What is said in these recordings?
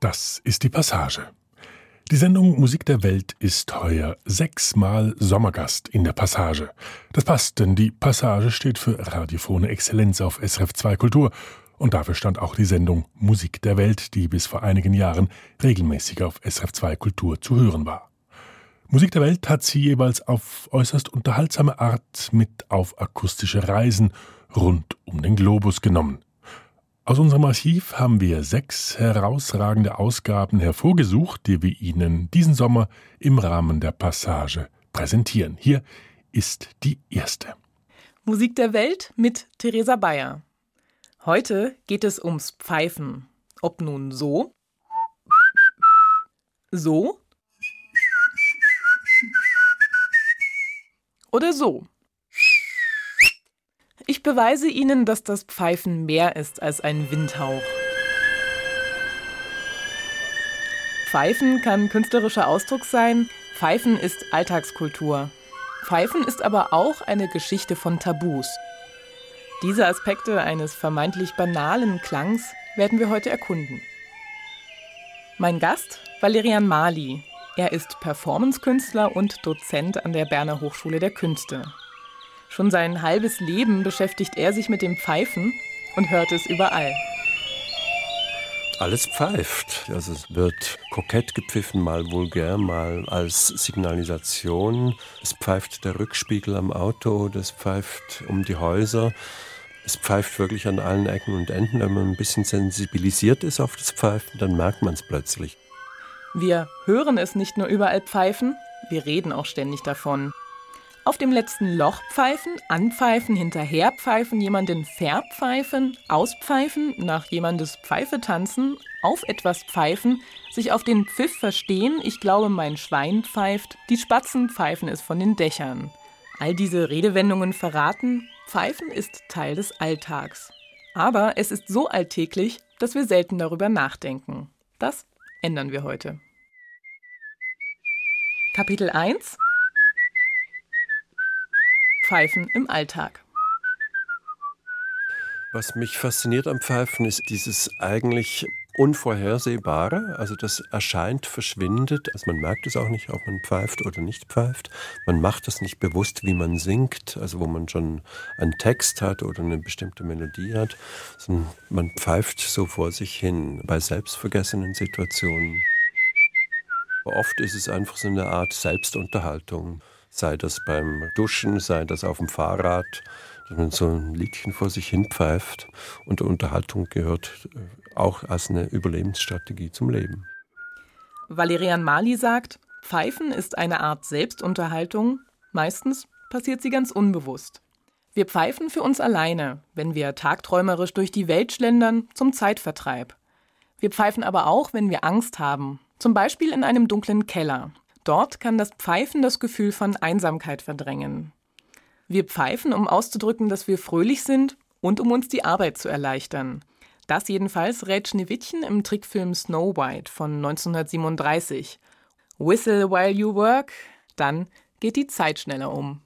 Das ist die Passage. Die Sendung Musik der Welt ist heuer sechsmal Sommergast in der Passage. Das passt, denn die Passage steht für radiophone Exzellenz auf SRF 2 Kultur und dafür stand auch die Sendung Musik der Welt, die bis vor einigen Jahren regelmäßig auf SRF 2 Kultur zu hören war. Musik der Welt hat sie jeweils auf äußerst unterhaltsame Art mit auf akustische Reisen rund um den Globus genommen. Aus unserem Archiv haben wir sechs herausragende Ausgaben hervorgesucht, die wir Ihnen diesen Sommer im Rahmen der Passage präsentieren. Hier ist die erste. Musik der Welt mit Theresa Bayer. Heute geht es ums Pfeifen. Ob nun so, so oder so. Ich beweise Ihnen, dass das Pfeifen mehr ist als ein Windhauch. Pfeifen kann künstlerischer Ausdruck sein, Pfeifen ist Alltagskultur. Pfeifen ist aber auch eine Geschichte von Tabus. Diese Aspekte eines vermeintlich banalen Klangs werden wir heute erkunden. Mein Gast, Valerian Mali. Er ist Performancekünstler und Dozent an der Berner Hochschule der Künste. Schon sein halbes Leben beschäftigt er sich mit dem Pfeifen und hört es überall. Alles pfeift. Also es wird kokett gepfiffen, mal vulgär, mal als Signalisation. Es pfeift der Rückspiegel am Auto, das pfeift um die Häuser. Es pfeift wirklich an allen Ecken und Enden. Wenn man ein bisschen sensibilisiert ist auf das Pfeifen, dann merkt man es plötzlich. Wir hören es nicht nur überall pfeifen, wir reden auch ständig davon auf dem letzten Loch pfeifen, anpfeifen, hinterherpfeifen, jemanden verpfeifen, auspfeifen, nach jemandes Pfeife tanzen, auf etwas pfeifen, sich auf den Pfiff verstehen, ich glaube mein Schwein pfeift, die Spatzen pfeifen es von den Dächern. All diese Redewendungen verraten, Pfeifen ist Teil des Alltags. Aber es ist so alltäglich, dass wir selten darüber nachdenken. Das ändern wir heute. Kapitel 1 Pfeifen im Alltag. Was mich fasziniert am Pfeifen ist dieses eigentlich Unvorhersehbare, also das erscheint, verschwindet. Also man merkt es auch nicht, ob man pfeift oder nicht pfeift. Man macht es nicht bewusst, wie man singt, also wo man schon einen Text hat oder eine bestimmte Melodie hat. Sondern man pfeift so vor sich hin bei selbstvergessenen Situationen. Oft ist es einfach so eine Art Selbstunterhaltung sei das beim Duschen, sei das auf dem Fahrrad, dass man so ein Liedchen vor sich hin pfeift. Und Unterhaltung gehört äh, auch als eine Überlebensstrategie zum Leben. Valerian Mali sagt, Pfeifen ist eine Art Selbstunterhaltung. Meistens passiert sie ganz unbewusst. Wir pfeifen für uns alleine, wenn wir tagträumerisch durch die Welt schlendern, zum Zeitvertreib. Wir pfeifen aber auch, wenn wir Angst haben, zum Beispiel in einem dunklen Keller Dort kann das Pfeifen das Gefühl von Einsamkeit verdrängen. Wir pfeifen, um auszudrücken, dass wir fröhlich sind und um uns die Arbeit zu erleichtern. Das jedenfalls rät Schneewittchen im Trickfilm Snow White von 1937. Whistle while you work, dann geht die Zeit schneller um.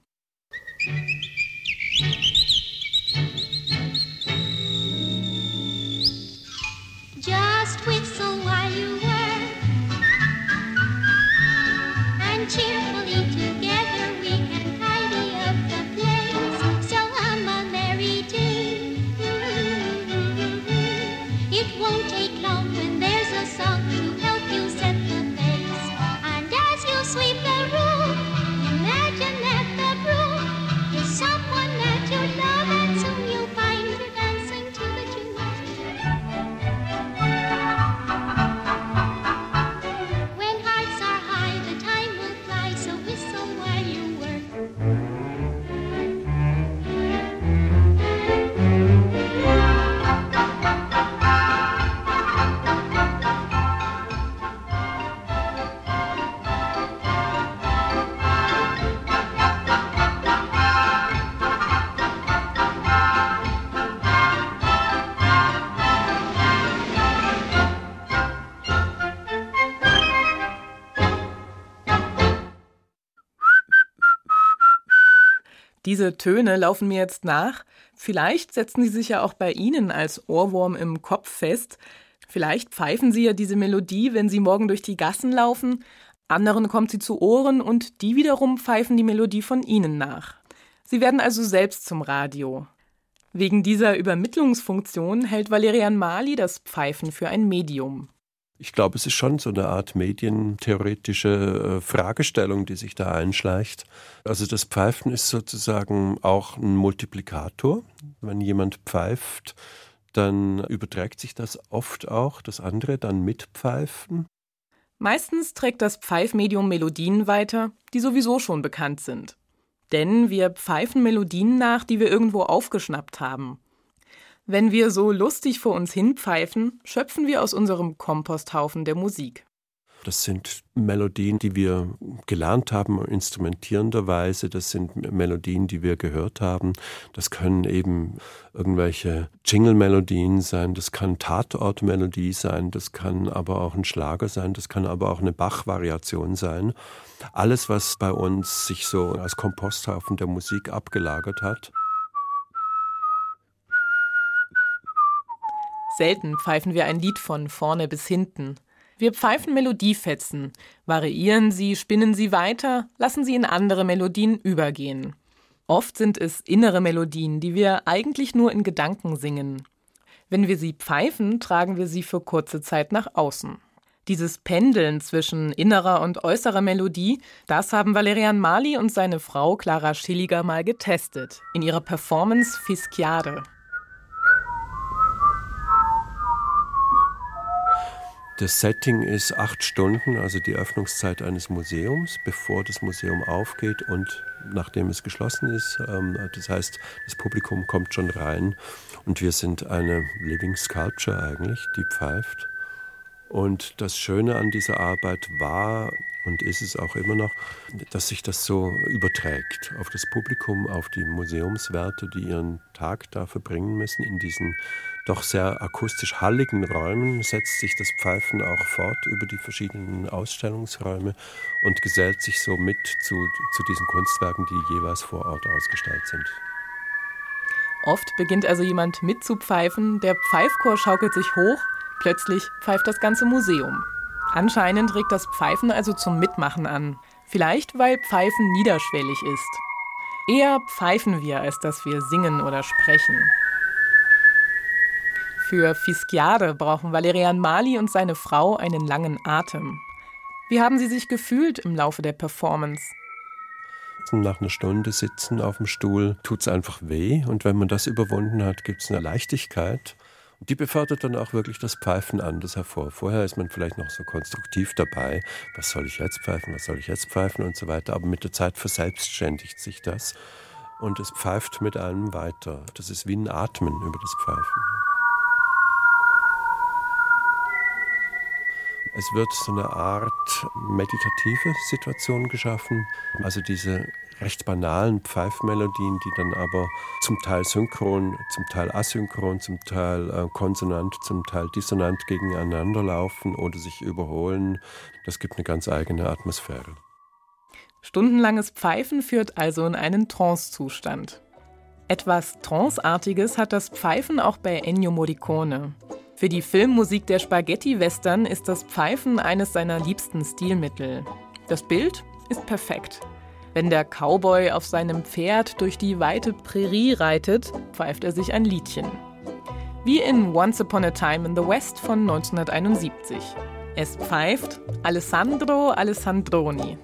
Diese Töne laufen mir jetzt nach. Vielleicht setzen sie sich ja auch bei Ihnen als Ohrwurm im Kopf fest. Vielleicht pfeifen Sie ja diese Melodie, wenn Sie morgen durch die Gassen laufen, anderen kommt sie zu Ohren und die wiederum pfeifen die Melodie von Ihnen nach. Sie werden also selbst zum Radio. Wegen dieser Übermittlungsfunktion hält Valerian Mali das Pfeifen für ein Medium. Ich glaube, es ist schon so eine Art medientheoretische äh, Fragestellung, die sich da einschleicht. Also das Pfeifen ist sozusagen auch ein Multiplikator. Wenn jemand pfeift, dann überträgt sich das oft auch, dass andere dann mitpfeifen. Meistens trägt das Pfeifmedium Melodien weiter, die sowieso schon bekannt sind. Denn wir pfeifen Melodien nach, die wir irgendwo aufgeschnappt haben. Wenn wir so lustig vor uns hinpfeifen, schöpfen wir aus unserem Komposthaufen der Musik. Das sind Melodien, die wir gelernt haben, instrumentierenderweise. Das sind Melodien, die wir gehört haben. Das können eben irgendwelche Jingle-Melodien sein. Das kann Tatort-Melodie sein. Das kann aber auch ein Schlager sein. Das kann aber auch eine Bach-Variation sein. Alles, was bei uns sich so als Komposthaufen der Musik abgelagert hat. Selten pfeifen wir ein Lied von vorne bis hinten. Wir pfeifen Melodiefetzen, variieren sie, spinnen sie weiter, lassen sie in andere Melodien übergehen. Oft sind es innere Melodien, die wir eigentlich nur in Gedanken singen. Wenn wir sie pfeifen, tragen wir sie für kurze Zeit nach außen. Dieses Pendeln zwischen innerer und äußerer Melodie, das haben Valerian Mali und seine Frau Clara Schilliger mal getestet in ihrer Performance Fischiade. Das Setting ist acht Stunden, also die Öffnungszeit eines Museums, bevor das Museum aufgeht und nachdem es geschlossen ist. Ähm, das heißt, das Publikum kommt schon rein und wir sind eine Living Sculpture eigentlich, die pfeift. Und das Schöne an dieser Arbeit war und ist es auch immer noch, dass sich das so überträgt auf das Publikum, auf die Museumswärter, die ihren Tag da verbringen müssen in diesen doch sehr akustisch halligen Räumen setzt sich das Pfeifen auch fort über die verschiedenen Ausstellungsräume und gesellt sich so mit zu, zu diesen Kunstwerken, die jeweils vor Ort ausgestellt sind. Oft beginnt also jemand mitzupfeifen, der Pfeifchor schaukelt sich hoch, plötzlich pfeift das ganze Museum. Anscheinend regt das Pfeifen also zum Mitmachen an. Vielleicht, weil Pfeifen niederschwellig ist. Eher pfeifen wir, als dass wir singen oder sprechen. Für Fischiade brauchen Valerian Mali und seine Frau einen langen Atem. Wie haben Sie sich gefühlt im Laufe der Performance? Nach einer Stunde sitzen auf dem Stuhl tut es einfach weh und wenn man das überwunden hat, gibt es eine Leichtigkeit. Die befördert dann auch wirklich das Pfeifen anders hervor. Vorher ist man vielleicht noch so konstruktiv dabei, was soll ich jetzt pfeifen, was soll ich jetzt pfeifen und so weiter, aber mit der Zeit verselbstständigt sich das und es pfeift mit einem weiter. Das ist wie ein Atmen über das Pfeifen. Es wird so eine Art meditative Situation geschaffen. Also diese recht banalen Pfeifmelodien, die dann aber zum Teil synchron, zum Teil asynchron, zum Teil äh, konsonant, zum Teil dissonant gegeneinander laufen oder sich überholen. Das gibt eine ganz eigene Atmosphäre. Stundenlanges Pfeifen führt also in einen Trancezustand. Etwas Tranceartiges hat das Pfeifen auch bei Ennio Morricone. Für die Filmmusik der Spaghetti-Western ist das Pfeifen eines seiner liebsten Stilmittel. Das Bild ist perfekt. Wenn der Cowboy auf seinem Pferd durch die weite Prärie reitet, pfeift er sich ein Liedchen. Wie in Once Upon a Time in the West von 1971. Es pfeift Alessandro Alessandroni.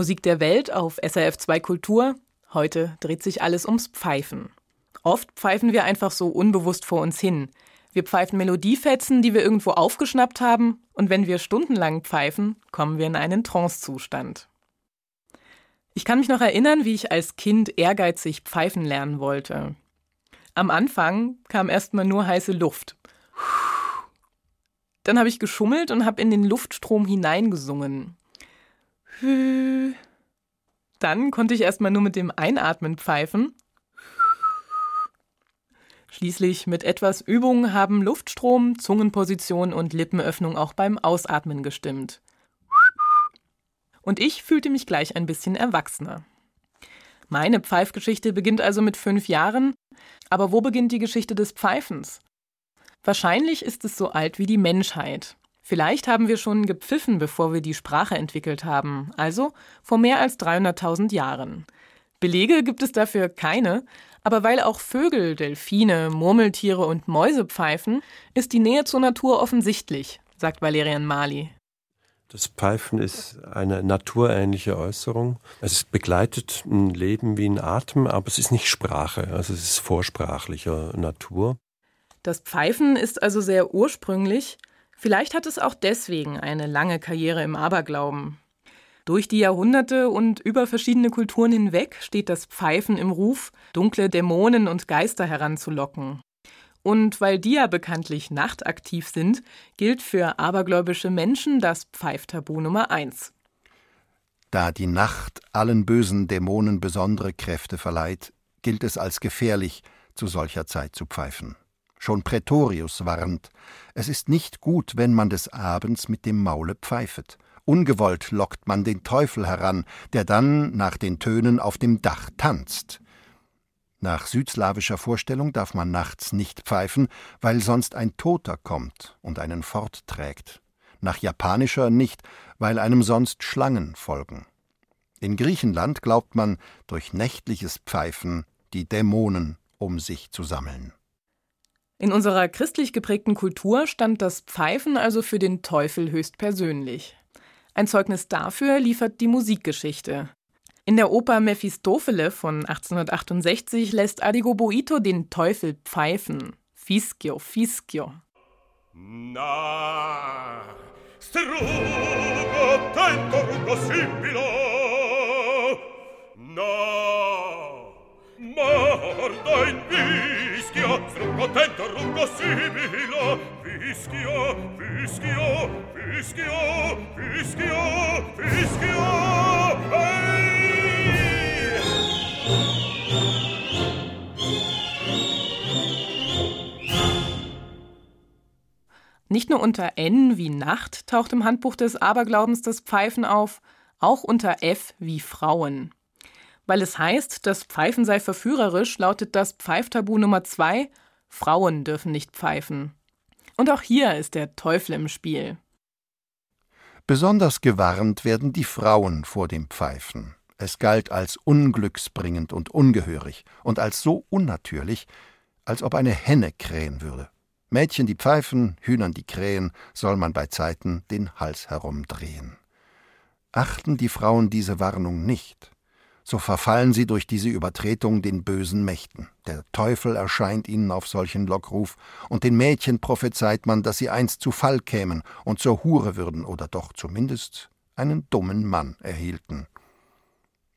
Musik der Welt auf SRF 2 Kultur. Heute dreht sich alles ums Pfeifen. Oft pfeifen wir einfach so unbewusst vor uns hin. Wir pfeifen Melodiefetzen, die wir irgendwo aufgeschnappt haben, und wenn wir stundenlang pfeifen, kommen wir in einen Trancezustand. Ich kann mich noch erinnern, wie ich als Kind ehrgeizig pfeifen lernen wollte. Am Anfang kam erstmal nur heiße Luft. Dann habe ich geschummelt und habe in den Luftstrom hineingesungen. Dann konnte ich erstmal nur mit dem Einatmen pfeifen Schließlich mit etwas Übung haben Luftstrom, Zungenposition und Lippenöffnung auch beim Ausatmen gestimmt. Und ich fühlte mich gleich ein bisschen erwachsener. Meine Pfeifgeschichte beginnt also mit fünf Jahren, aber wo beginnt die Geschichte des Pfeifens? Wahrscheinlich ist es so alt wie die Menschheit. Vielleicht haben wir schon gepfiffen, bevor wir die Sprache entwickelt haben, also vor mehr als 300.000 Jahren. Belege gibt es dafür keine, aber weil auch Vögel, Delfine, Murmeltiere und Mäuse pfeifen, ist die Nähe zur Natur offensichtlich, sagt Valerian Mali. Das Pfeifen ist eine naturähnliche Äußerung. Es begleitet ein Leben wie ein Atem, aber es ist nicht Sprache, also es ist vorsprachlicher Natur. Das Pfeifen ist also sehr ursprünglich. Vielleicht hat es auch deswegen eine lange Karriere im Aberglauben. Durch die Jahrhunderte und über verschiedene Kulturen hinweg steht das Pfeifen im Ruf, dunkle Dämonen und Geister heranzulocken. Und weil die ja bekanntlich nachtaktiv sind, gilt für abergläubische Menschen das Pfeiftabu Nummer eins. Da die Nacht allen bösen Dämonen besondere Kräfte verleiht, gilt es als gefährlich, zu solcher Zeit zu pfeifen. Schon Prätorius warnt, es ist nicht gut, wenn man des Abends mit dem Maule pfeifet. Ungewollt lockt man den Teufel heran, der dann nach den Tönen auf dem Dach tanzt. Nach südslawischer Vorstellung darf man nachts nicht pfeifen, weil sonst ein Toter kommt und einen fortträgt. Nach japanischer nicht, weil einem sonst Schlangen folgen. In Griechenland glaubt man, durch nächtliches Pfeifen die Dämonen um sich zu sammeln. In unserer christlich geprägten Kultur stand das Pfeifen also für den Teufel höchstpersönlich. Ein Zeugnis dafür liefert die Musikgeschichte. In der Oper Mephistofele von 1868 lässt Adigo Boito den Teufel pfeifen. Fischio, Fischio. Na, strugo tento sibilo. Na, morda in fischio, strugo tento sibilo. Fischio, Fischio, Fischio, Fischio, Fischio, hey! Nicht nur unter N wie Nacht taucht im Handbuch des Aberglaubens das Pfeifen auf, auch unter F wie Frauen. Weil es heißt, das Pfeifen sei verführerisch, lautet das Pfeiftabu Nummer 2, Frauen dürfen nicht pfeifen. Und auch hier ist der Teufel im Spiel. Besonders gewarnt werden die Frauen vor dem Pfeifen. Es galt als unglücksbringend und ungehörig und als so unnatürlich, als ob eine Henne krähen würde. Mädchen, die pfeifen, Hühnern, die krähen, soll man bei Zeiten den Hals herumdrehen. Achten die Frauen diese Warnung nicht, so verfallen sie durch diese Übertretung den bösen Mächten. Der Teufel erscheint ihnen auf solchen Lockruf, und den Mädchen prophezeit man, dass sie einst zu Fall kämen und zur Hure würden oder doch zumindest einen dummen Mann erhielten.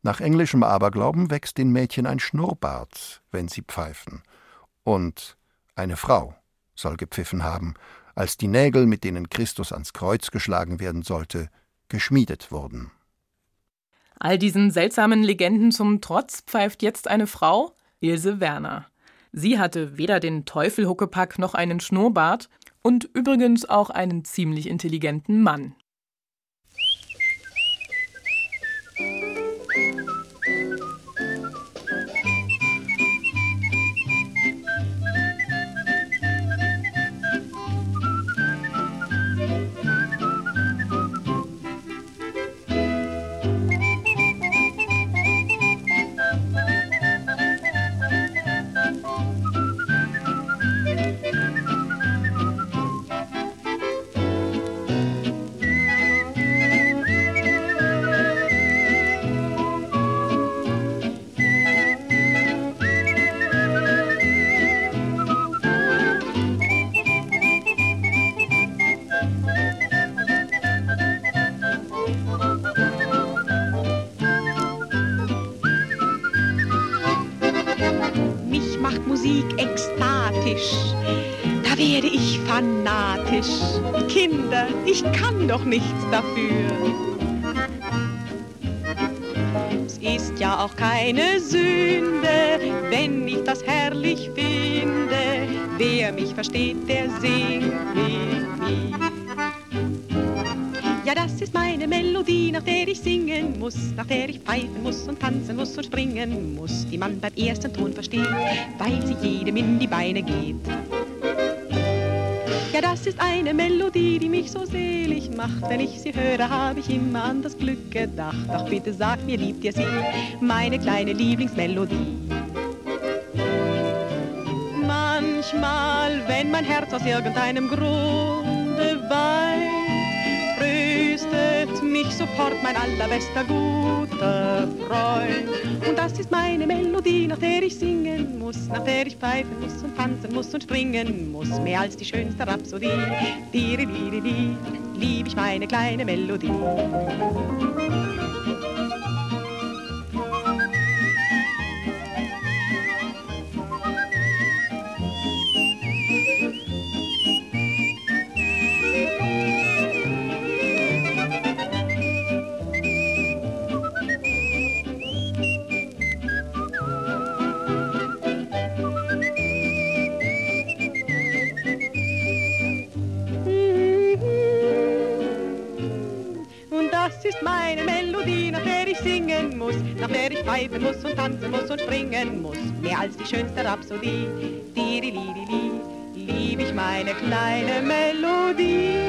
Nach englischem Aberglauben wächst den Mädchen ein Schnurrbart, wenn sie pfeifen. Und eine Frau soll gepfiffen haben, als die Nägel, mit denen Christus ans Kreuz geschlagen werden sollte, geschmiedet wurden. All diesen seltsamen Legenden zum Trotz pfeift jetzt eine Frau, Ilse Werner. Sie hatte weder den Teufelhuckepack noch einen Schnurrbart und übrigens auch einen ziemlich intelligenten Mann. Und tanzen muss und springen muss, die man beim ersten Ton versteht, weil sie jedem in die Beine geht. Ja, das ist eine Melodie, die mich so selig macht. Wenn ich sie höre, habe ich immer an das Glück gedacht. Ach, bitte sag mir, liebt ihr sie, meine kleine Lieblingsmelodie. Manchmal, wenn mein Herz aus irgendeinem Grunde weint, mich sofort mein allerbester guter Freund. Und das ist meine Melodie, nach der ich singen muss, nach der ich pfeifen muss und tanzen muss und springen muss, mehr als die schönste Rhapsodie. Diri, diri, di, lieb ich meine kleine Melodie. Tanzen muss und springen muss. Mehr als die schönste Rhapsodie. Dirilidili, lieb ich meine kleine Melodie.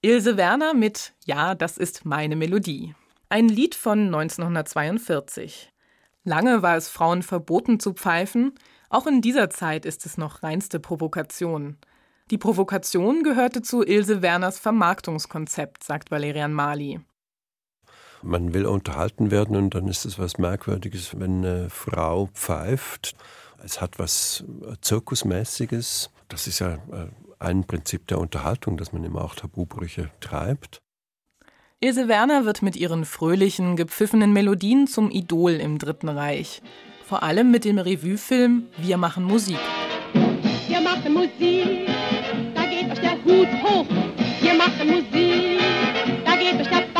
Ilse Werner mit Ja, das ist meine Melodie. Ein Lied von 1942. Lange war es Frauen verboten zu pfeifen, auch in dieser Zeit ist es noch reinste Provokation. Die Provokation gehörte zu Ilse Werners Vermarktungskonzept, sagt Valerian Mali. Man will unterhalten werden und dann ist es was Merkwürdiges, wenn eine Frau pfeift. Es hat was Zirkusmäßiges. Das ist ja äh, ein Prinzip der Unterhaltung, dass man immer auch Tabubrüche treibt. Ilse Werner wird mit ihren fröhlichen, gepfiffenen Melodien zum Idol im Dritten Reich. Vor allem mit dem Revuefilm Wir machen Musik. Wir machen Musik, da geht euch der Hut hoch. Wir machen Musik, da geht euch der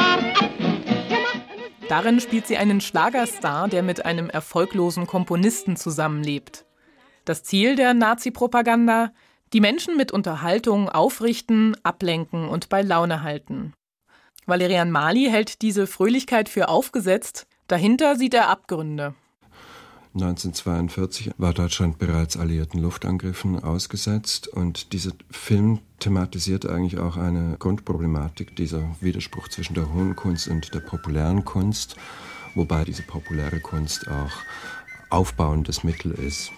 Darin spielt sie einen Schlagerstar, der mit einem erfolglosen Komponisten zusammenlebt. Das Ziel der Nazi-Propaganda? Die Menschen mit Unterhaltung aufrichten, ablenken und bei Laune halten. Valerian Mali hält diese Fröhlichkeit für aufgesetzt, dahinter sieht er Abgründe. 1942 war Deutschland bereits alliierten Luftangriffen ausgesetzt und dieser Film thematisiert eigentlich auch eine Grundproblematik, dieser Widerspruch zwischen der hohen Kunst und der populären Kunst, wobei diese populäre Kunst auch aufbauendes Mittel ist.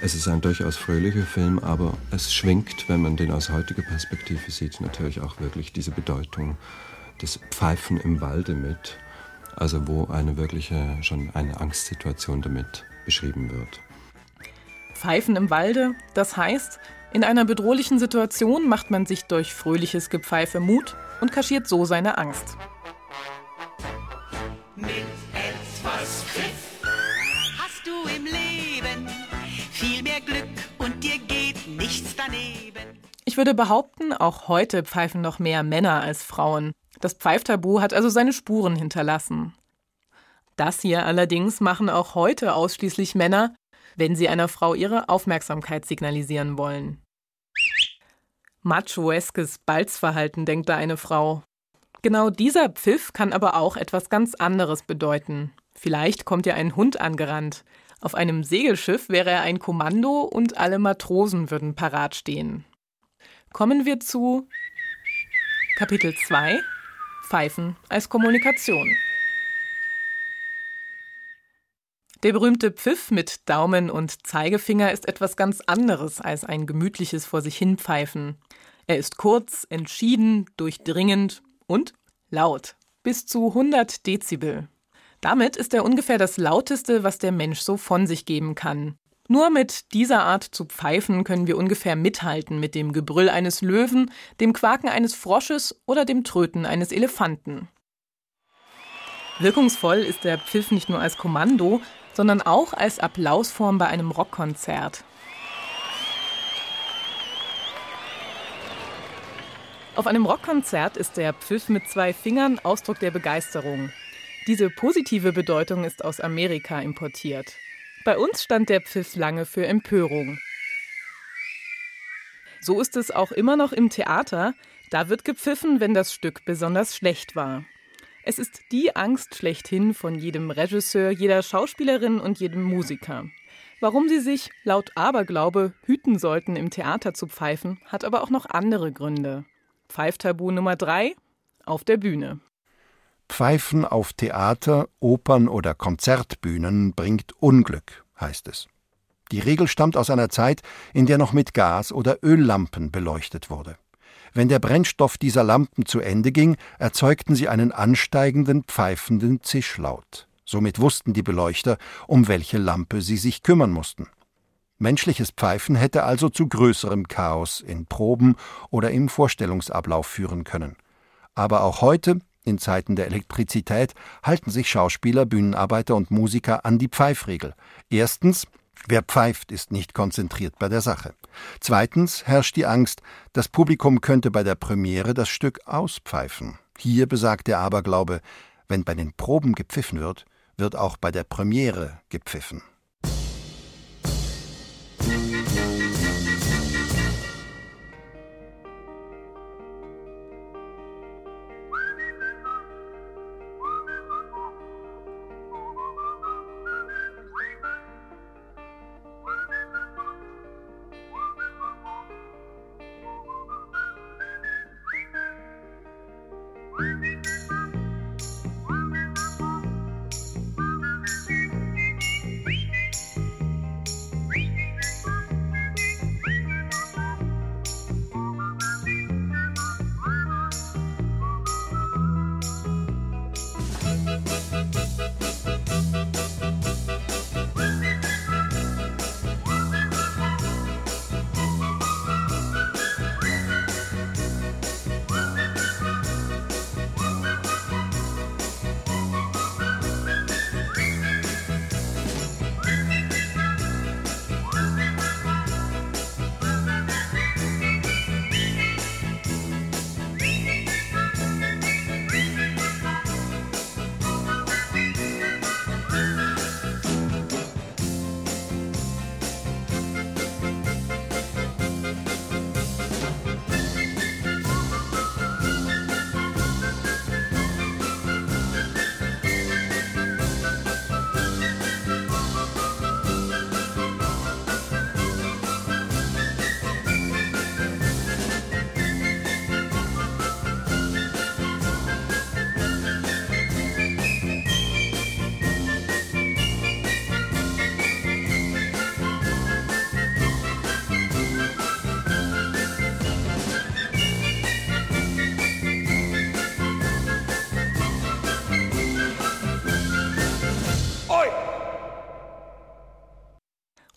Es ist ein durchaus fröhlicher Film, aber es schwingt, wenn man den aus heutiger Perspektive sieht, natürlich auch wirklich diese Bedeutung des Pfeifen im Walde mit also wo eine wirkliche, schon eine Angstsituation damit beschrieben wird. Pfeifen im Walde, das heißt, in einer bedrohlichen Situation macht man sich durch fröhliches Gepfeife Mut und kaschiert so seine Angst. Mit etwas Pfiff hast du im Leben viel mehr Glück und dir geht nichts daneben. Ich würde behaupten, auch heute pfeifen noch mehr Männer als Frauen. Das Pfeiftabu hat also seine Spuren hinterlassen. Das hier allerdings machen auch heute ausschließlich Männer, wenn sie einer Frau ihre Aufmerksamkeit signalisieren wollen. Machoeskes Balzverhalten, denkt da eine Frau. Genau dieser Pfiff kann aber auch etwas ganz anderes bedeuten. Vielleicht kommt ja ein Hund angerannt. Auf einem Segelschiff wäre er ein Kommando und alle Matrosen würden parat stehen. Kommen wir zu Kapitel 2 Pfeifen als Kommunikation. Der berühmte Pfiff mit Daumen und Zeigefinger ist etwas ganz anderes als ein gemütliches vor sich hinpfeifen. Er ist kurz, entschieden, durchdringend und laut, bis zu 100 Dezibel. Damit ist er ungefähr das lauteste, was der Mensch so von sich geben kann. Nur mit dieser Art zu pfeifen können wir ungefähr mithalten mit dem Gebrüll eines Löwen, dem Quaken eines Frosches oder dem Tröten eines Elefanten. Wirkungsvoll ist der Pfiff nicht nur als Kommando, sondern auch als Applausform bei einem Rockkonzert. Auf einem Rockkonzert ist der Pfiff mit zwei Fingern Ausdruck der Begeisterung. Diese positive Bedeutung ist aus Amerika importiert. Bei uns stand der Pfiff lange für Empörung. So ist es auch immer noch im Theater. Da wird gepfiffen, wenn das Stück besonders schlecht war. Es ist die Angst schlechthin von jedem Regisseur, jeder Schauspielerin und jedem Musiker. Warum sie sich, laut Aberglaube, hüten sollten, im Theater zu pfeifen, hat aber auch noch andere Gründe. Pfeiftabu Nummer drei auf der Bühne. Pfeifen auf Theater, Opern oder Konzertbühnen bringt Unglück, heißt es. Die Regel stammt aus einer Zeit, in der noch mit Gas- oder Öllampen beleuchtet wurde. Wenn der Brennstoff dieser Lampen zu Ende ging, erzeugten sie einen ansteigenden, pfeifenden Zischlaut. Somit wussten die Beleuchter, um welche Lampe sie sich kümmern mussten. Menschliches Pfeifen hätte also zu größerem Chaos in Proben oder im Vorstellungsablauf führen können. Aber auch heute, in Zeiten der Elektrizität, halten sich Schauspieler, Bühnenarbeiter und Musiker an die Pfeifregel. Erstens, wer pfeift, ist nicht konzentriert bei der Sache. Zweitens herrscht die Angst, das Publikum könnte bei der Premiere das Stück auspfeifen. Hier besagt der Aberglaube, wenn bei den Proben gepfiffen wird, wird auch bei der Premiere gepfiffen.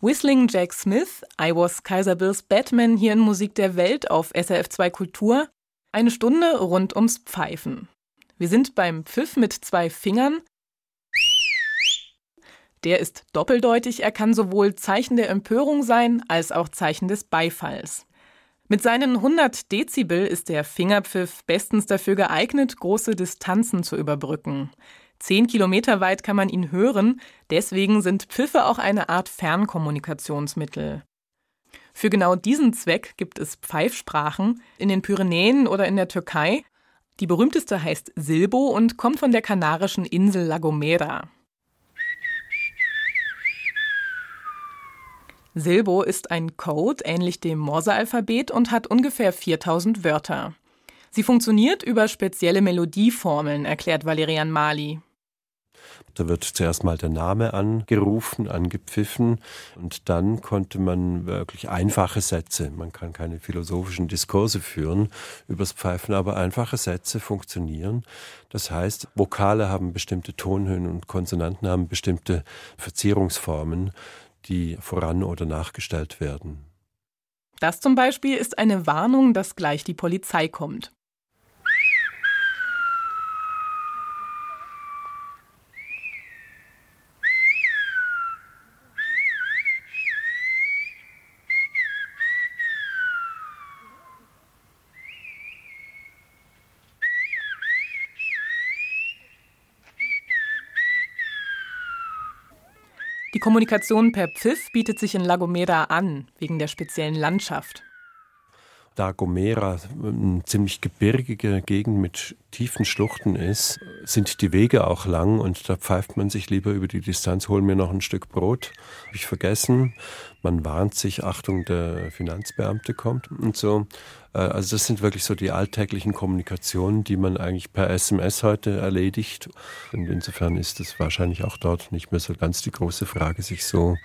Whistling Jack Smith, I Was Kaiser Bills Batman hier in Musik der Welt auf SRF 2 Kultur. Eine Stunde rund ums Pfeifen. Wir sind beim Pfiff mit zwei Fingern. Der ist doppeldeutig, er kann sowohl Zeichen der Empörung sein als auch Zeichen des Beifalls. Mit seinen 100 Dezibel ist der Fingerpfiff bestens dafür geeignet, große Distanzen zu überbrücken. Zehn Kilometer weit kann man ihn hören, deswegen sind Pfiffe auch eine Art Fernkommunikationsmittel. Für genau diesen Zweck gibt es Pfeifsprachen in den Pyrenäen oder in der Türkei. Die berühmteste heißt Silbo und kommt von der kanarischen Insel La Gomera. Silbo ist ein Code ähnlich dem Morsealphabet und hat ungefähr 4000 Wörter. Sie funktioniert über spezielle Melodieformeln, erklärt Valerian Mali. Da wird zuerst mal der Name angerufen, angepfiffen und dann konnte man wirklich einfache Sätze, man kann keine philosophischen Diskurse führen übers Pfeifen, aber einfache Sätze funktionieren. Das heißt, Vokale haben bestimmte Tonhöhen und Konsonanten haben bestimmte Verzierungsformen, die voran oder nachgestellt werden. Das zum Beispiel ist eine Warnung, dass gleich die Polizei kommt. Die Kommunikation per Pfiff bietet sich in La Gomera an, wegen der speziellen Landschaft. Da Gomera eine ziemlich gebirgige Gegend mit tiefen Schluchten ist, sind die Wege auch lang und da pfeift man sich lieber über die Distanz, hol mir noch ein Stück Brot. Habe ich vergessen. Man warnt sich, Achtung, der Finanzbeamte kommt und so. Äh, also das sind wirklich so die alltäglichen Kommunikationen, die man eigentlich per SMS heute erledigt. Und insofern ist es wahrscheinlich auch dort nicht mehr so ganz die große Frage, sich so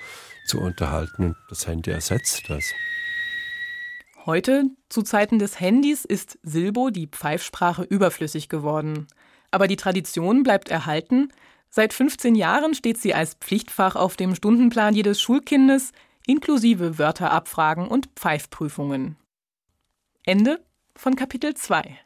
zu unterhalten. Und das Handy ersetzt das. Heute, zu Zeiten des Handys, ist Silbo, die Pfeifsprache, überflüssig geworden. Aber die Tradition bleibt erhalten. Seit 15 Jahren steht sie als Pflichtfach auf dem Stundenplan jedes Schulkindes, inklusive Wörterabfragen und Pfeifprüfungen. Ende von Kapitel 2.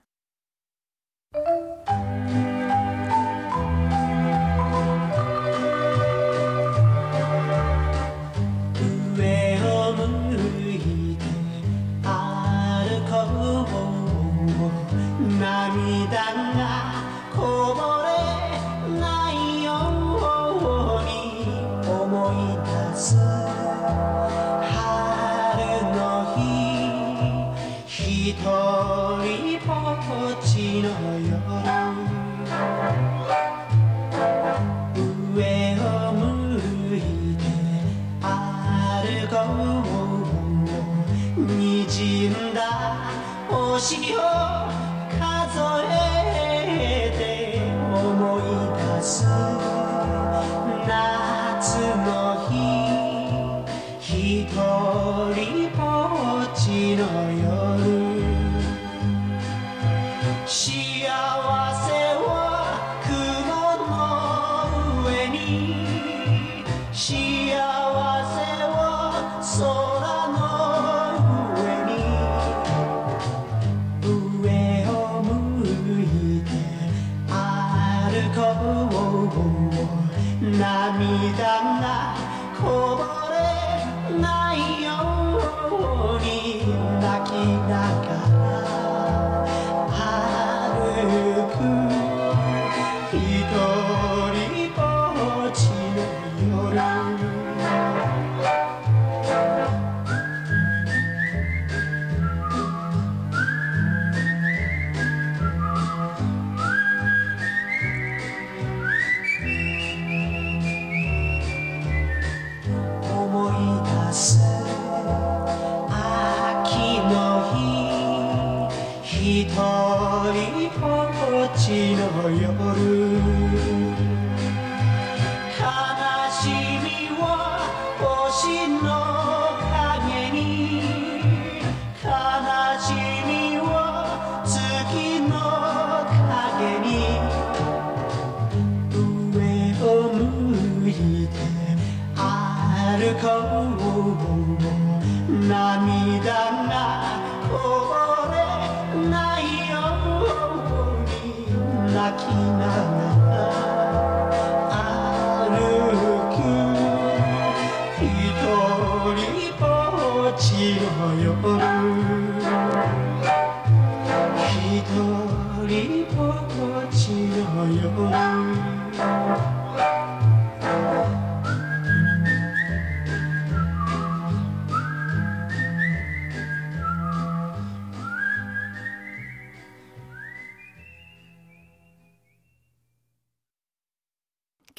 よ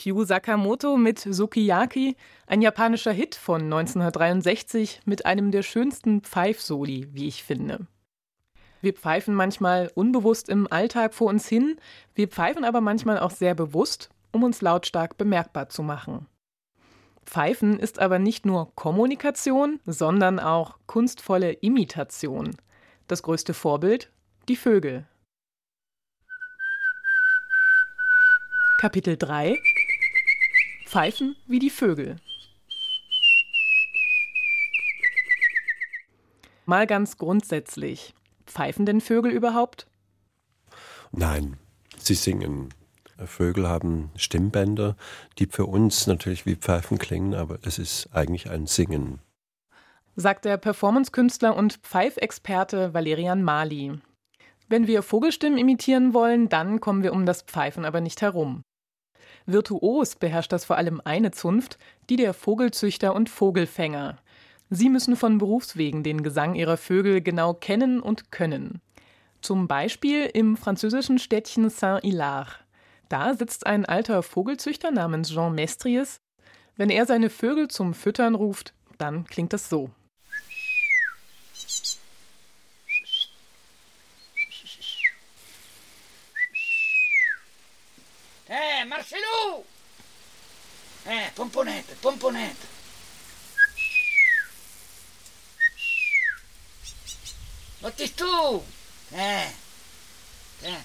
Kyu Sakamoto mit Sukiyaki, ein japanischer Hit von 1963 mit einem der schönsten Pfeifsoli, wie ich finde. Wir pfeifen manchmal unbewusst im Alltag vor uns hin, wir pfeifen aber manchmal auch sehr bewusst, um uns lautstark bemerkbar zu machen. Pfeifen ist aber nicht nur Kommunikation, sondern auch kunstvolle Imitation. Das größte Vorbild die Vögel. Kapitel 3 Pfeifen wie die Vögel. Mal ganz grundsätzlich. Pfeifen denn Vögel überhaupt? Nein, sie singen. Vögel haben Stimmbänder, die für uns natürlich wie Pfeifen klingen, aber es ist eigentlich ein Singen. Sagt der Performancekünstler und Pfeifexperte Valerian Mali. Wenn wir Vogelstimmen imitieren wollen, dann kommen wir um das Pfeifen aber nicht herum. Virtuos beherrscht das vor allem eine Zunft, die der Vogelzüchter und Vogelfänger. Sie müssen von Berufswegen den Gesang ihrer Vögel genau kennen und können. Zum Beispiel im französischen Städtchen Saint-Hilaire. Da sitzt ein alter Vogelzüchter namens Jean Mestries. Wenn er seine Vögel zum Füttern ruft, dann klingt das so. Eh, Marcelou! Eh, pomponette, pomponette. Was bist du? Eh, eh.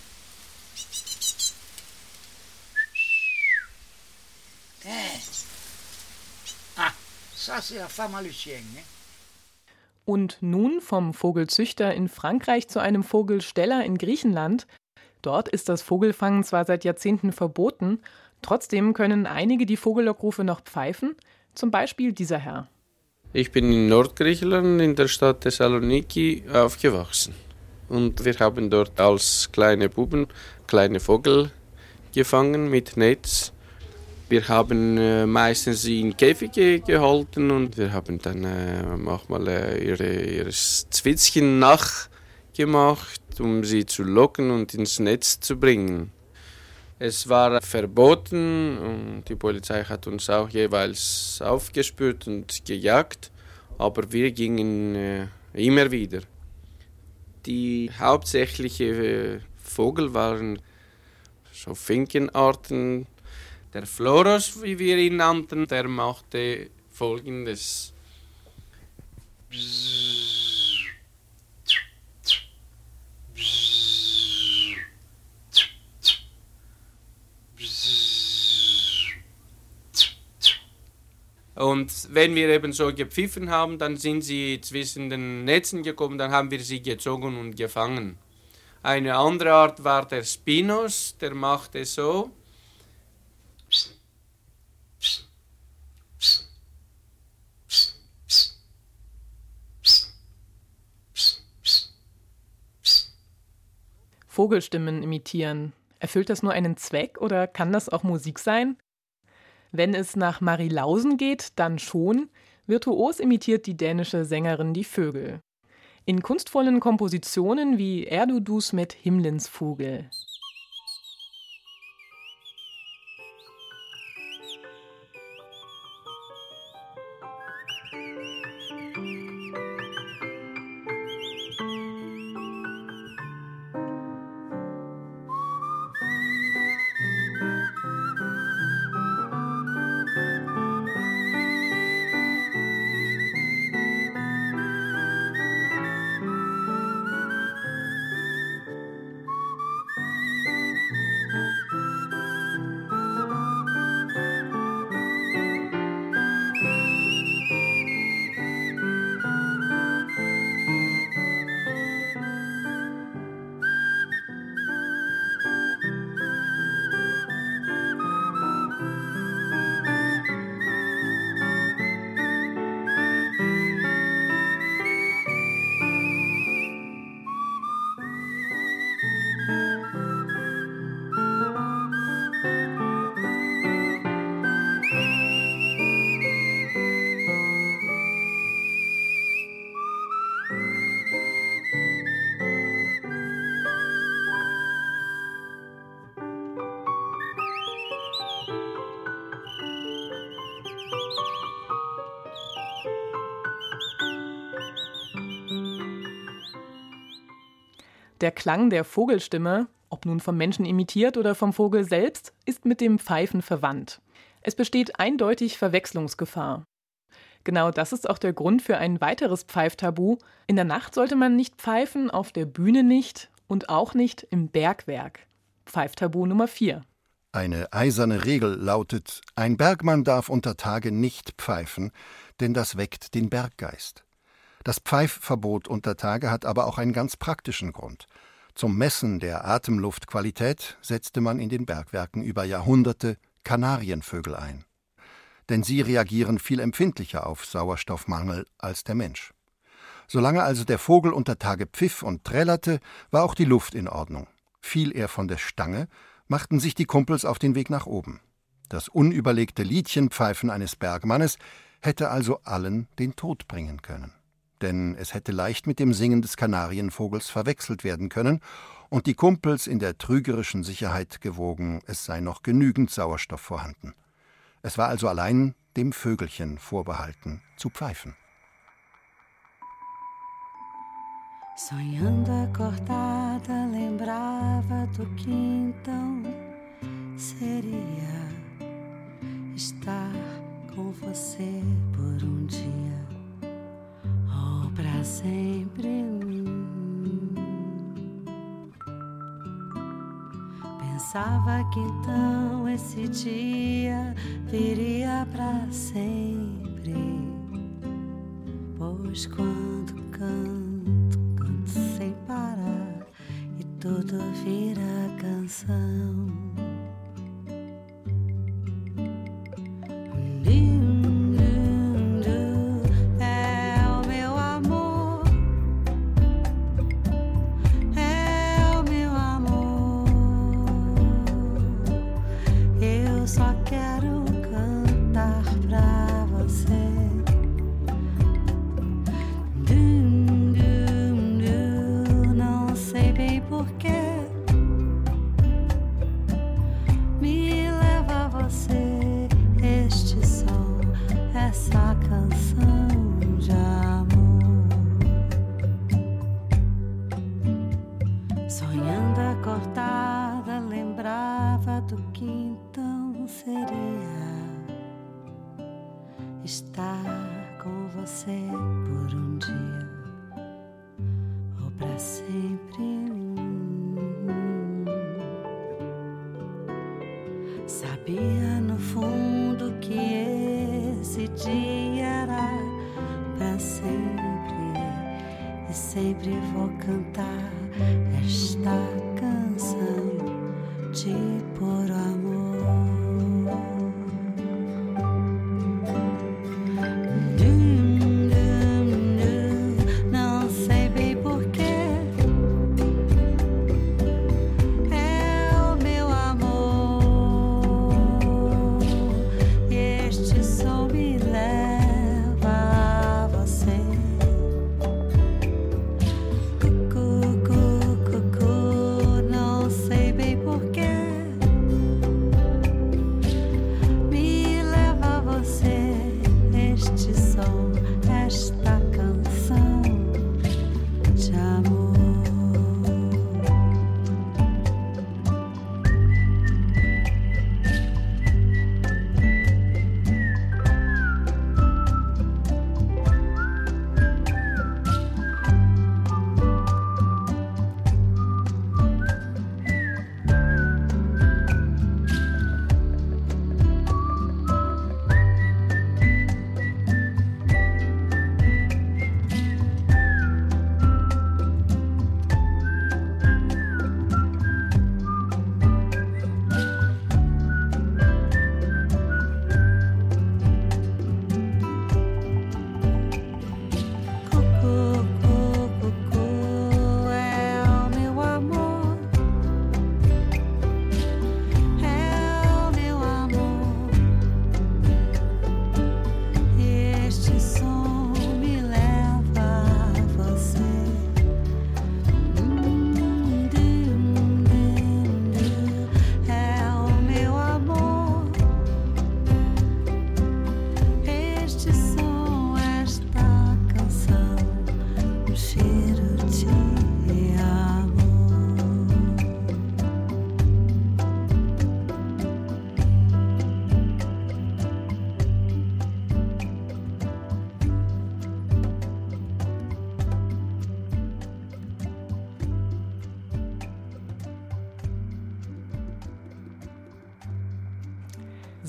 Eh. Ah, ça c'est la femme à Lucien? Und nun vom Vogelzüchter in Frankreich zu einem Vogelsteller in Griechenland. Dort ist das Vogelfangen zwar seit Jahrzehnten verboten, trotzdem können einige die Vogellockrufe noch pfeifen, zum Beispiel dieser Herr. Ich bin in Nordgriechenland in der Stadt Thessaloniki aufgewachsen. Und wir haben dort als kleine Buben kleine Vogel gefangen mit Netz. Wir haben äh, meistens sie in Käfige gehalten und wir haben dann äh, manchmal äh, ihre, ihre Zwitzchen nachgemacht, um sie zu locken und ins Netz zu bringen. Es war verboten und die Polizei hat uns auch jeweils aufgespürt und gejagt, aber wir gingen äh, immer wieder. Die hauptsächliche Vogel waren so Finkenarten. Der Floros, wie wir ihn nannten, der machte folgendes. Und wenn wir eben so gepfiffen haben, dann sind sie zwischen den Netzen gekommen, dann haben wir sie gezogen und gefangen. Eine andere Art war der Spinos, der machte so. Vogelstimmen imitieren. Erfüllt das nur einen Zweck oder kann das auch Musik sein? Wenn es nach Marie Lausen geht, dann schon. Virtuos imitiert die dänische Sängerin die Vögel. In kunstvollen Kompositionen wie Erdudus mit Himmlinsvogel. Der Klang der Vogelstimme, ob nun vom Menschen imitiert oder vom Vogel selbst, ist mit dem Pfeifen verwandt. Es besteht eindeutig Verwechslungsgefahr. Genau das ist auch der Grund für ein weiteres Pfeiftabu. In der Nacht sollte man nicht pfeifen, auf der Bühne nicht und auch nicht im Bergwerk. Pfeiftabu Nummer 4. Eine eiserne Regel lautet: Ein Bergmann darf unter Tage nicht pfeifen, denn das weckt den Berggeist. Das Pfeifverbot unter Tage hat aber auch einen ganz praktischen Grund. Zum Messen der Atemluftqualität setzte man in den Bergwerken über Jahrhunderte Kanarienvögel ein. Denn sie reagieren viel empfindlicher auf Sauerstoffmangel als der Mensch. Solange also der Vogel unter Tage pfiff und trällerte, war auch die Luft in Ordnung. Fiel er von der Stange, machten sich die Kumpels auf den Weg nach oben. Das unüberlegte Liedchenpfeifen eines Bergmannes hätte also allen den Tod bringen können. Denn es hätte leicht mit dem Singen des Kanarienvogels verwechselt werden können und die Kumpels in der trügerischen Sicherheit gewogen, es sei noch genügend Sauerstoff vorhanden. Es war also allein dem Vögelchen vorbehalten, zu pfeifen. Sonhando acordada, lembrava do que então seria estar com você por um dia ou para sempre. Pensava que então esse dia viria para sempre, pois quando canto, canto sem parar e tudo vira canção.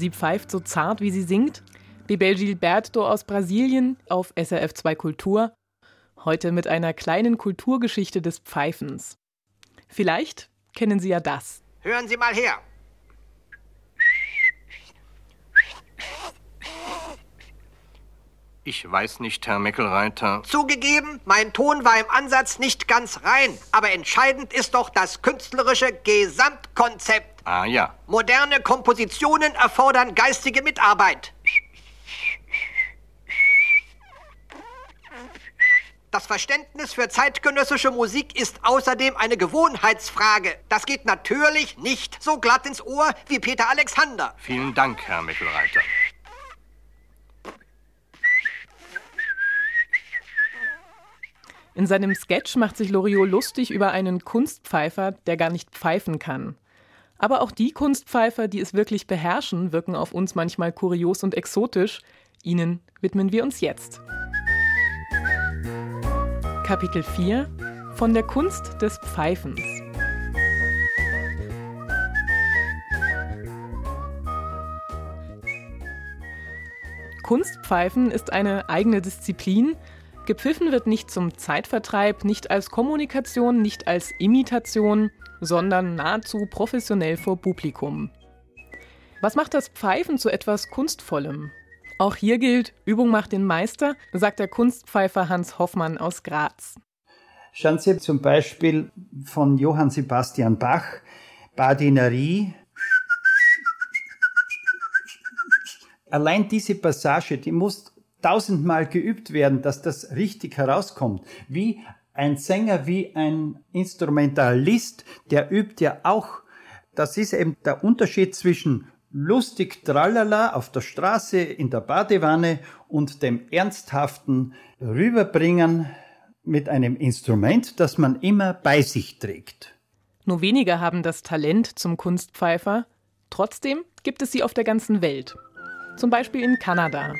Sie pfeift so zart, wie sie singt. Bebel Gilberto aus Brasilien auf SRF 2 Kultur. Heute mit einer kleinen Kulturgeschichte des Pfeifens. Vielleicht kennen Sie ja das. Hören Sie mal her. Ich weiß nicht, Herr Meckelreiter. Zugegeben, mein Ton war im Ansatz nicht ganz rein, aber entscheidend ist doch das künstlerische Gesamtkonzept. Ah ja. Moderne Kompositionen erfordern geistige Mitarbeit. Das Verständnis für zeitgenössische Musik ist außerdem eine Gewohnheitsfrage. Das geht natürlich nicht so glatt ins Ohr wie Peter Alexander. Vielen Dank, Herr Michelreiter. In seinem Sketch macht sich Loriot lustig über einen Kunstpfeifer, der gar nicht pfeifen kann. Aber auch die Kunstpfeifer, die es wirklich beherrschen, wirken auf uns manchmal kurios und exotisch. Ihnen widmen wir uns jetzt. Kapitel 4 Von der Kunst des Pfeifens. Kunstpfeifen ist eine eigene Disziplin. Gepfiffen wird nicht zum Zeitvertreib, nicht als Kommunikation, nicht als Imitation, sondern nahezu professionell vor Publikum. Was macht das Pfeifen zu etwas Kunstvollem? Auch hier gilt, Übung macht den Meister, sagt der Kunstpfeifer Hans Hoffmann aus Graz. Schauen Sie zum Beispiel von Johann Sebastian Bach, Badinerie. Allein diese Passage, die muss tausendmal geübt werden, dass das richtig herauskommt. Wie ein Sänger, wie ein Instrumentalist, der übt ja auch. Das ist eben der Unterschied zwischen lustig Tralala auf der Straße, in der Badewanne und dem ernsthaften Rüberbringen mit einem Instrument, das man immer bei sich trägt. Nur wenige haben das Talent zum Kunstpfeifer. Trotzdem gibt es sie auf der ganzen Welt. Zum Beispiel in Kanada.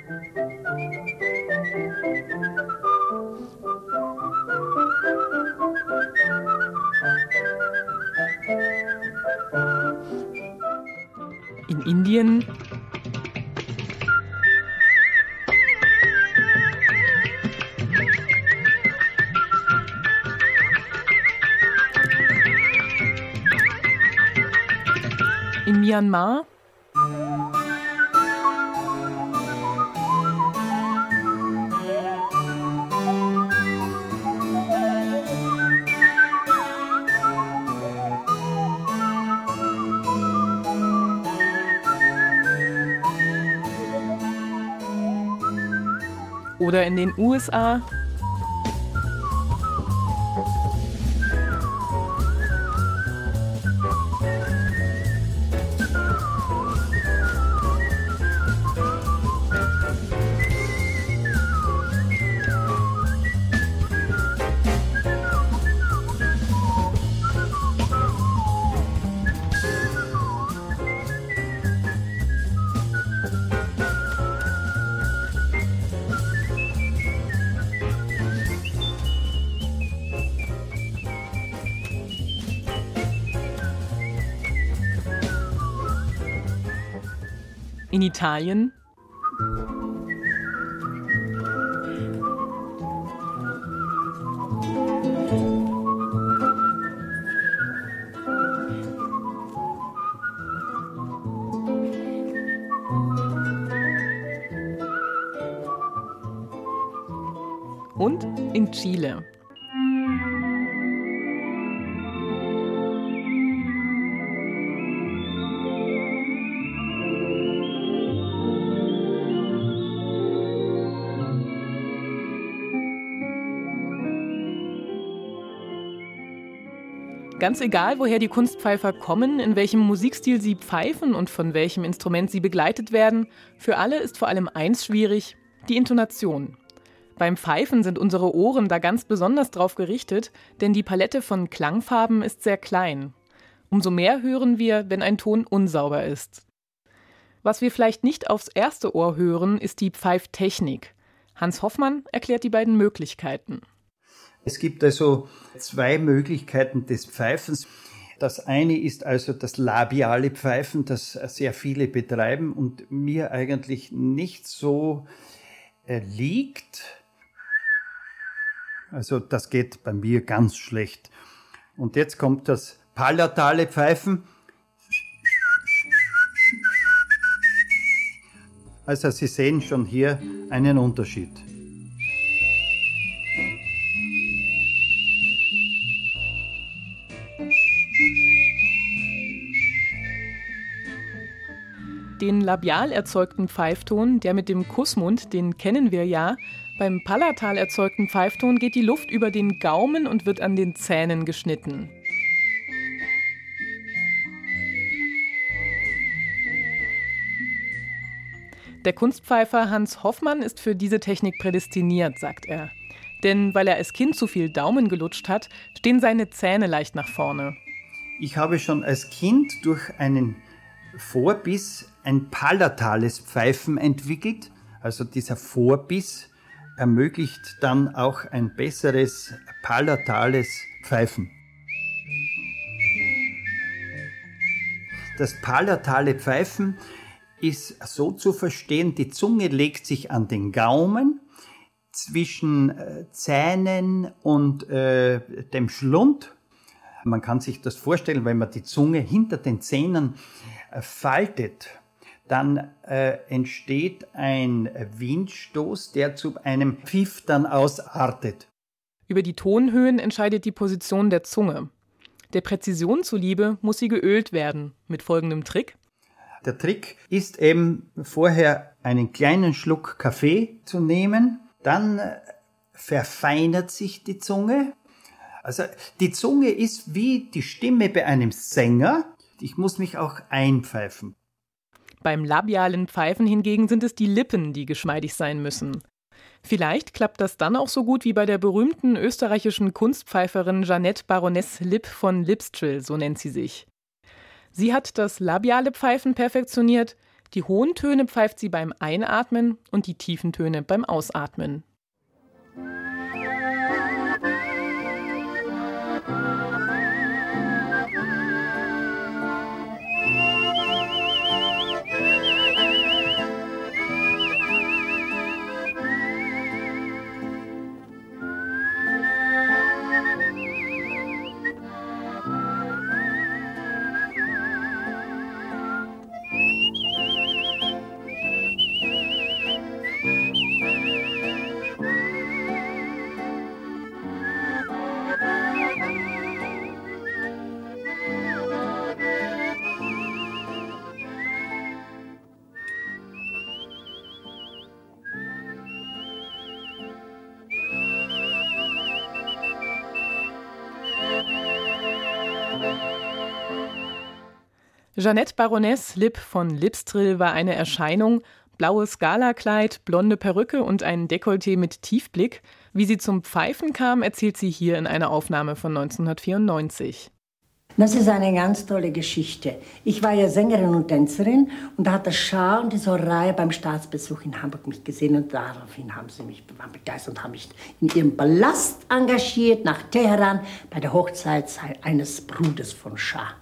Indien. In Myanmar oder in den USA. Italien und in Chile. Ganz egal, woher die Kunstpfeifer kommen, in welchem Musikstil sie pfeifen und von welchem Instrument sie begleitet werden, für alle ist vor allem eins schwierig, die Intonation. Beim Pfeifen sind unsere Ohren da ganz besonders drauf gerichtet, denn die Palette von Klangfarben ist sehr klein. Umso mehr hören wir, wenn ein Ton unsauber ist. Was wir vielleicht nicht aufs erste Ohr hören, ist die Pfeiftechnik. Hans Hoffmann erklärt die beiden Möglichkeiten. Es gibt also zwei Möglichkeiten des Pfeifens. Das eine ist also das labiale Pfeifen, das sehr viele betreiben und mir eigentlich nicht so äh, liegt. Also das geht bei mir ganz schlecht. Und jetzt kommt das palatale Pfeifen. Also Sie sehen schon hier einen Unterschied. Den labial erzeugten Pfeifton, der mit dem Kussmund, den kennen wir ja. Beim palatal erzeugten Pfeifton geht die Luft über den Gaumen und wird an den Zähnen geschnitten. Der Kunstpfeifer Hans Hoffmann ist für diese Technik prädestiniert, sagt er. Denn weil er als Kind zu viel Daumen gelutscht hat, stehen seine Zähne leicht nach vorne. Ich habe schon als Kind durch einen Vorbiss ein palatales Pfeifen entwickelt. Also dieser Vorbiss ermöglicht dann auch ein besseres palatales Pfeifen. Das palatale Pfeifen ist so zu verstehen, die Zunge legt sich an den Gaumen zwischen äh, Zähnen und äh, dem Schlund. Man kann sich das vorstellen, wenn man die Zunge hinter den Zähnen äh, faltet, dann äh, entsteht ein Windstoß, der zu einem Pfiff dann ausartet. Über die Tonhöhen entscheidet die Position der Zunge. Der Präzision zuliebe muss sie geölt werden, mit folgendem Trick. Der Trick ist eben vorher einen kleinen Schluck Kaffee zu nehmen, dann äh, verfeinert sich die Zunge. Also die Zunge ist wie die Stimme bei einem Sänger. Ich muss mich auch einpfeifen. Beim labialen Pfeifen hingegen sind es die Lippen, die geschmeidig sein müssen. Vielleicht klappt das dann auch so gut wie bei der berühmten österreichischen Kunstpfeiferin Jeanette Baroness Lipp von Lipstrill, so nennt sie sich. Sie hat das labiale Pfeifen perfektioniert, die hohen Töne pfeift sie beim Einatmen und die tiefen Töne beim Ausatmen. Jeanette Baroness Lipp von Lipstrill war eine Erscheinung. Blaues Galakleid, blonde Perücke und ein Dekolleté mit Tiefblick. Wie sie zum Pfeifen kam, erzählt sie hier in einer Aufnahme von 1994. Das ist eine ganz tolle Geschichte. Ich war ja Sängerin und Tänzerin und da hat der Schah und die Soraya beim Staatsbesuch in Hamburg mich gesehen und daraufhin haben sie mich begeistert und haben mich in ihrem Palast engagiert nach Teheran bei der Hochzeit eines Bruders von Schah.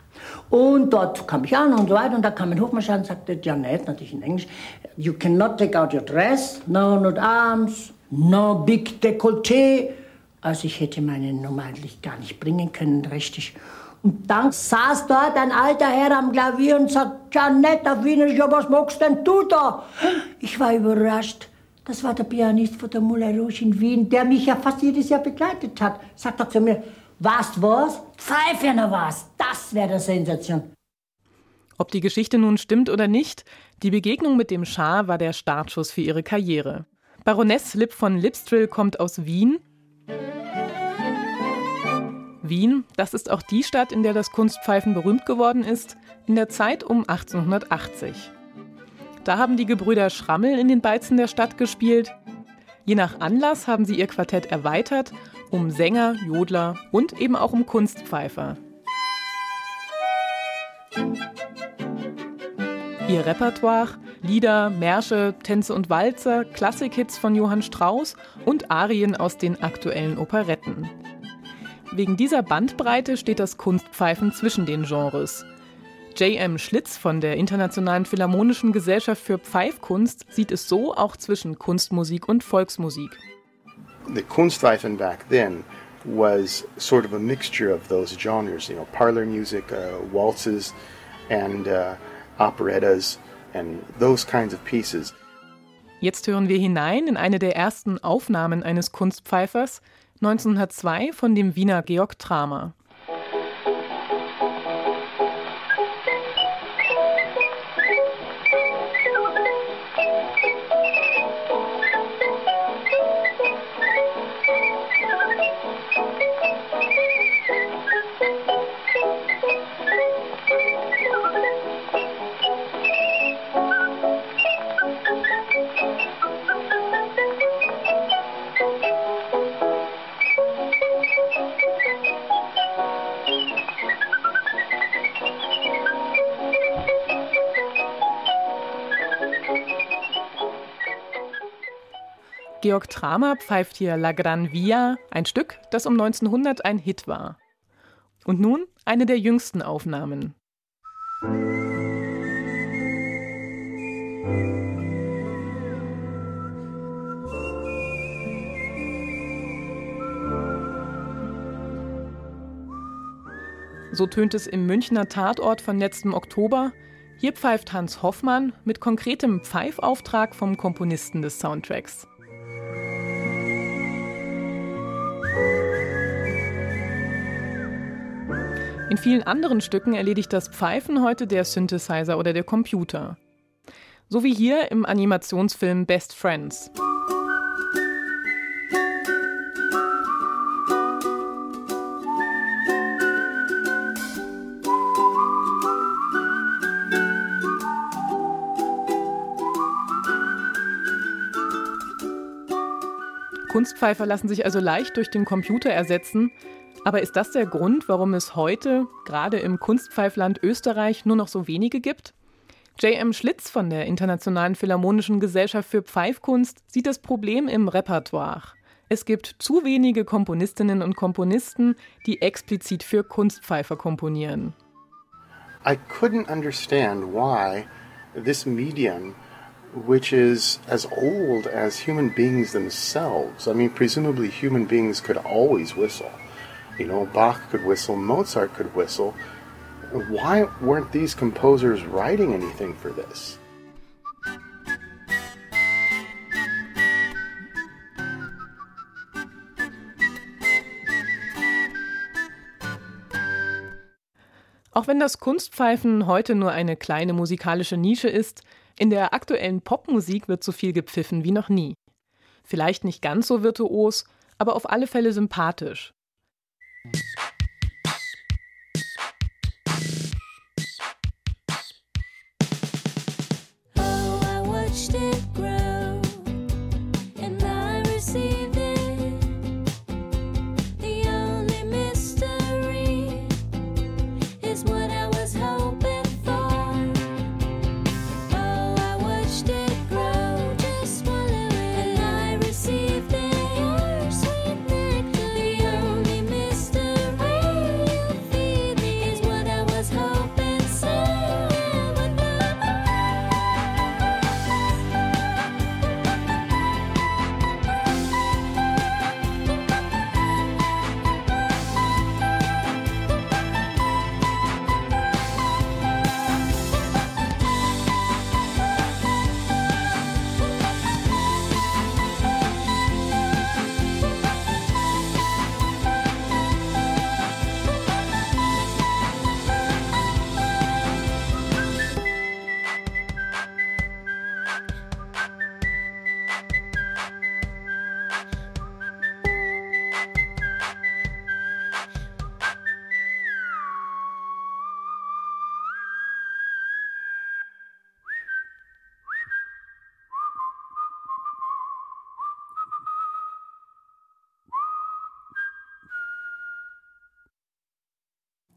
Und dort kam ich an und so weiter. Und da kam ein Hofmarschall und sagte, Janet, natürlich in Englisch, you cannot take out your dress, no not arms, no big décolleté. Also ich hätte meine Nummer eigentlich gar nicht bringen können, richtig. Und dann saß dort ein alter Herr am Klavier und sagt, Janet, auf Wiener, was magst denn du da? Ich war überrascht. Das war der Pianist von der Moulin Rouge in Wien, der mich ja fast jedes Jahr begleitet hat. Sagt er zu mir, was, was? Pfeife noch was. Das wäre der Sensation. Ob die Geschichte nun stimmt oder nicht, die Begegnung mit dem Schah war der Startschuss für ihre Karriere. Baroness Lipp von Lipstrill kommt aus Wien. Wien, das ist auch die Stadt, in der das Kunstpfeifen berühmt geworden ist, in der Zeit um 1880. Da haben die Gebrüder Schrammel in den Beizen der Stadt gespielt. Je nach Anlass haben sie ihr Quartett erweitert um Sänger, Jodler und eben auch um Kunstpfeifer. Ihr Repertoire, Lieder, Märsche, Tänze und Walzer, Klassikhits von Johann Strauss und Arien aus den aktuellen Operetten. Wegen dieser Bandbreite steht das Kunstpfeifen zwischen den Genres. J.M. Schlitz von der Internationalen Philharmonischen Gesellschaft für Pfeifkunst sieht es so auch zwischen Kunstmusik und Volksmusik. the Kunstpfeifen back then was sort of a mixture of those genres, you know, parlor music, uh, waltzes, and uh, operettas, and those kinds of pieces. Jetzt hören wir hinein in eine der ersten Aufnahmen eines Kunstpfeifers, 1902 von dem Wiener Georg Tramer. Georg Tramer pfeift hier La Gran Via, ein Stück, das um 1900 ein Hit war. Und nun eine der jüngsten Aufnahmen. So tönt es im Münchner Tatort von letztem Oktober. Hier pfeift Hans Hoffmann mit konkretem Pfeifauftrag vom Komponisten des Soundtracks. In vielen anderen Stücken erledigt das Pfeifen heute der Synthesizer oder der Computer. So wie hier im Animationsfilm Best Friends. Kunstpfeifer lassen sich also leicht durch den Computer ersetzen, aber ist das der Grund, warum es heute, gerade im Kunstpfeifland Österreich, nur noch so wenige gibt? J.M. Schlitz von der Internationalen Philharmonischen Gesellschaft für Pfeifkunst sieht das Problem im Repertoire. Es gibt zu wenige Komponistinnen und Komponisten, die explizit für Kunstpfeifer komponieren. I couldn't understand why this medium which is as old as human beings themselves. I mean, presumably human beings could always whistle. You know, Bach could whistle, Mozart could whistle. Why weren't these composers writing anything for this? Auch wenn das Kunstpfeifen heute nur eine kleine musikalische Nische ist, in der aktuellen Popmusik wird so viel gepfiffen wie noch nie. Vielleicht nicht ganz so virtuos, aber auf alle Fälle sympathisch. stick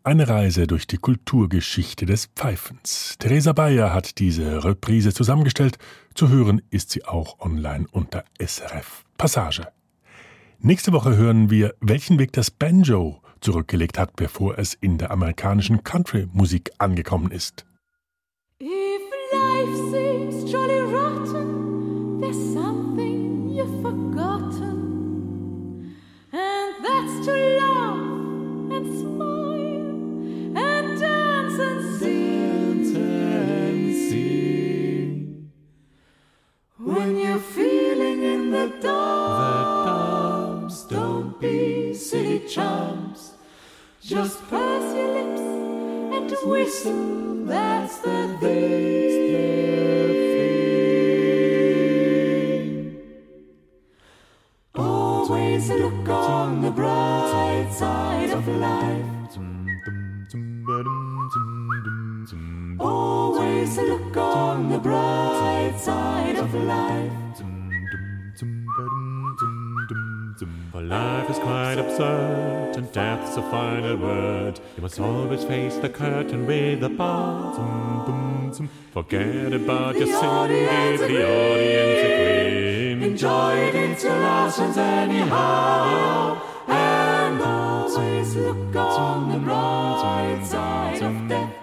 Eine Reise durch die Kulturgeschichte des Pfeifens. Theresa Bayer hat diese Reprise zusammengestellt. Zu hören ist sie auch online unter SRF Passage. Nächste Woche hören wir, welchen Weg das Banjo zurückgelegt hat, bevor es in der amerikanischen Country-Musik angekommen ist. If life seems jolly rotten, there's something you've forgotten, and that's to laugh and smile in the dumps, don't be silly chumps. Just purse your lips and whistle. That's the thing. Always look on the bright side of life. Always look on the bright side of life. For life is quite absurd, and death's a final word. You must always face the curtain with a bottom. Forget about your sin, give the audience a grin. Enjoy it, it's your last chance anyhow. And always look on the bright side of death.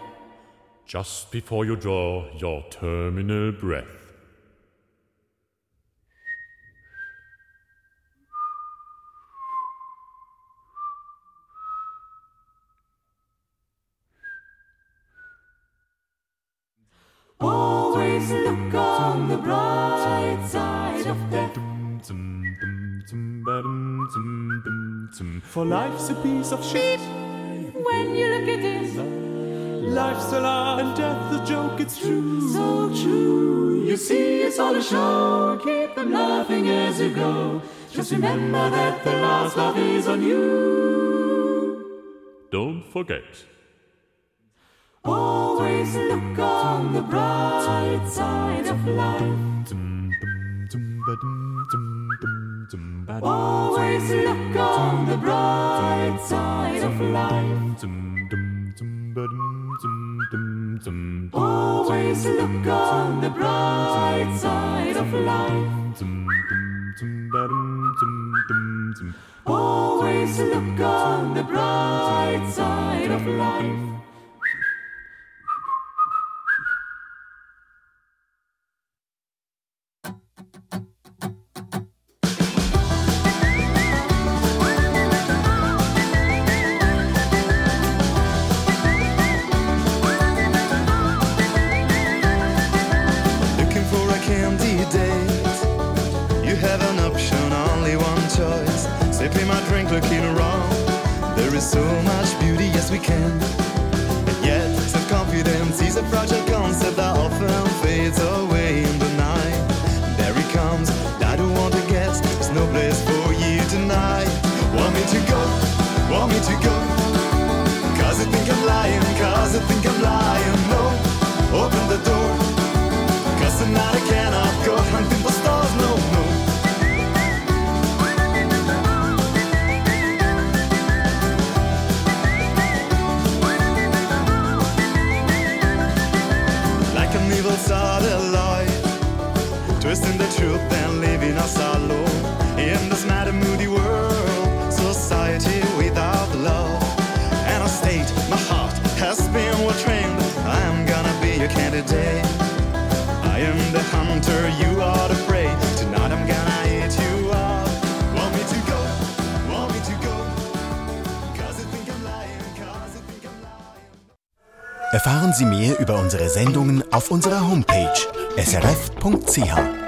Just before you draw your terminal breath. Always look on the bright side of death. For life's a piece of shit. When you look at it, Life's a lie and death's a joke, it's true. so true. You see, it's all a show. Keep them laughing as you go. Just remember that the last laugh is on you. Don't forget. Always look on the bright side of life. Always look on the bright side of life. Always look on the bright side of life. Always look on the bright side of life. Unsere Sendungen auf unserer Homepage srf.ch.